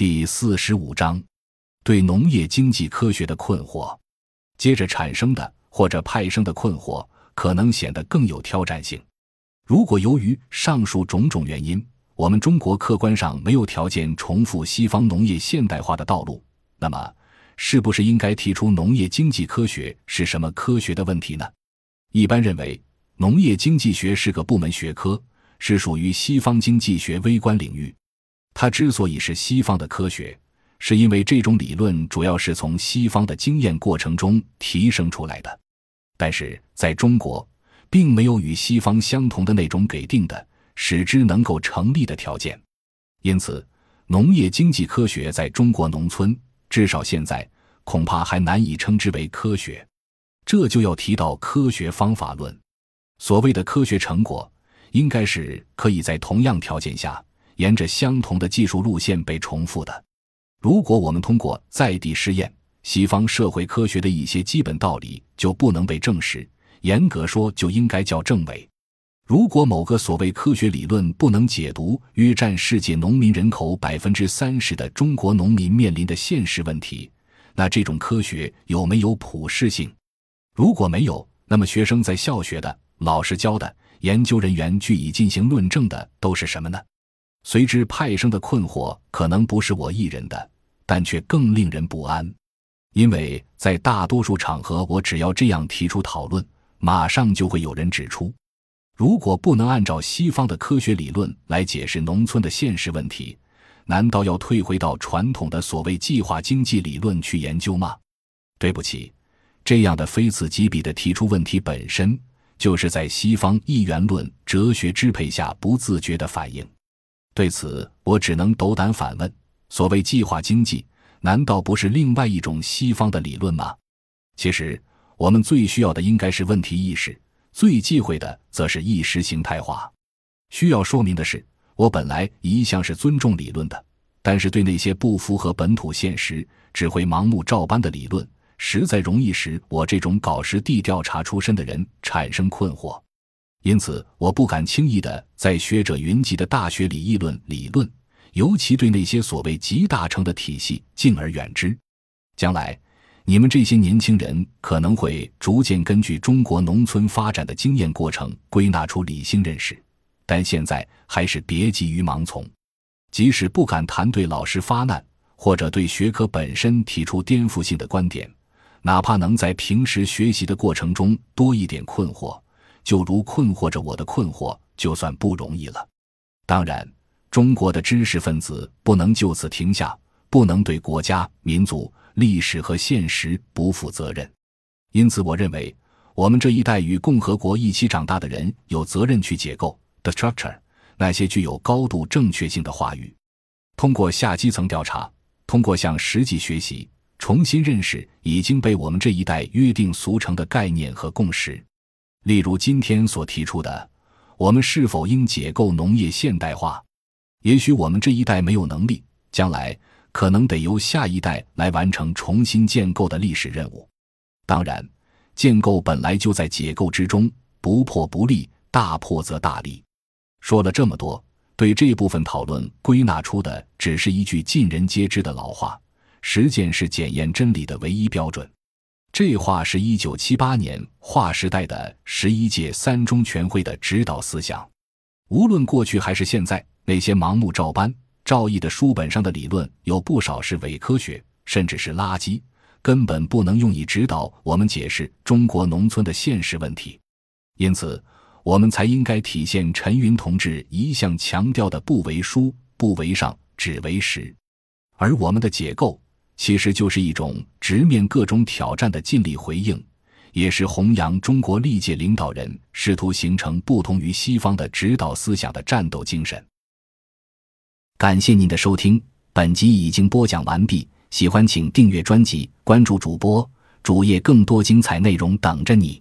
第四十五章，对农业经济科学的困惑，接着产生的或者派生的困惑，可能显得更有挑战性。如果由于上述种种原因，我们中国客观上没有条件重复西方农业现代化的道路，那么，是不是应该提出农业经济科学是什么科学的问题呢？一般认为，农业经济学是个部门学科，是属于西方经济学微观领域。它之所以是西方的科学，是因为这种理论主要是从西方的经验过程中提升出来的。但是在中国，并没有与西方相同的那种给定的使之能够成立的条件，因此，农业经济科学在中国农村，至少现在恐怕还难以称之为科学。这就要提到科学方法论。所谓的科学成果，应该是可以在同样条件下。沿着相同的技术路线被重复的。如果我们通过在地试验，西方社会科学的一些基本道理就不能被证实，严格说就应该叫证伪。如果某个所谓科学理论不能解读约占世界农民人口百分之三十的中国农民面临的现实问题，那这种科学有没有普适性？如果没有，那么学生在校学的、老师教的、研究人员据以进行论证的都是什么呢？随之派生的困惑，可能不是我一人的，但却更令人不安，因为在大多数场合，我只要这样提出讨论，马上就会有人指出：如果不能按照西方的科学理论来解释农村的现实问题，难道要退回到传统的所谓计划经济理论去研究吗？对不起，这样的非此即彼的提出问题本身，就是在西方一元论哲学支配下不自觉的反应。对此，我只能斗胆反问：所谓计划经济，难道不是另外一种西方的理论吗？其实，我们最需要的应该是问题意识，最忌讳的则是意识形态化。需要说明的是，我本来一向是尊重理论的，但是对那些不符合本土现实、只会盲目照搬的理论，实在容易使我这种搞实地调查出身的人产生困惑。因此，我不敢轻易的在学者云集的大学里议论理论，尤其对那些所谓集大成的体系敬而远之。将来，你们这些年轻人可能会逐渐根据中国农村发展的经验过程归纳出理性认识，但现在还是别急于盲从。即使不敢谈对老师发难，或者对学科本身提出颠覆性的观点，哪怕能在平时学习的过程中多一点困惑。就如困惑着我的困惑，就算不容易了。当然，中国的知识分子不能就此停下，不能对国家、民族、历史和现实不负责任。因此，我认为我们这一代与共和国一起长大的人有责任去解构 the structure 那些具有高度正确性的话语，通过下基层调查，通过向实际学习，重新认识已经被我们这一代约定俗成的概念和共识。例如今天所提出的，我们是否应解构农业现代化？也许我们这一代没有能力，将来可能得由下一代来完成重新建构的历史任务。当然，建构本来就在解构之中，不破不立，大破则大立。说了这么多，对这部分讨论归纳出的只是一句尽人皆知的老话：实践是检验真理的唯一标准。这话是一九七八年划时代的十一届三中全会的指导思想。无论过去还是现在，那些盲目照搬、照译的书本上的理论，有不少是伪科学，甚至是垃圾，根本不能用以指导我们解释中国农村的现实问题。因此，我们才应该体现陈云同志一向强调的“不为书，不为上，只为实”，而我们的解构。其实就是一种直面各种挑战的尽力回应，也是弘扬中国历届领导人试图形成不同于西方的指导思想的战斗精神。感谢您的收听，本集已经播讲完毕。喜欢请订阅专辑，关注主播主页，更多精彩内容等着你。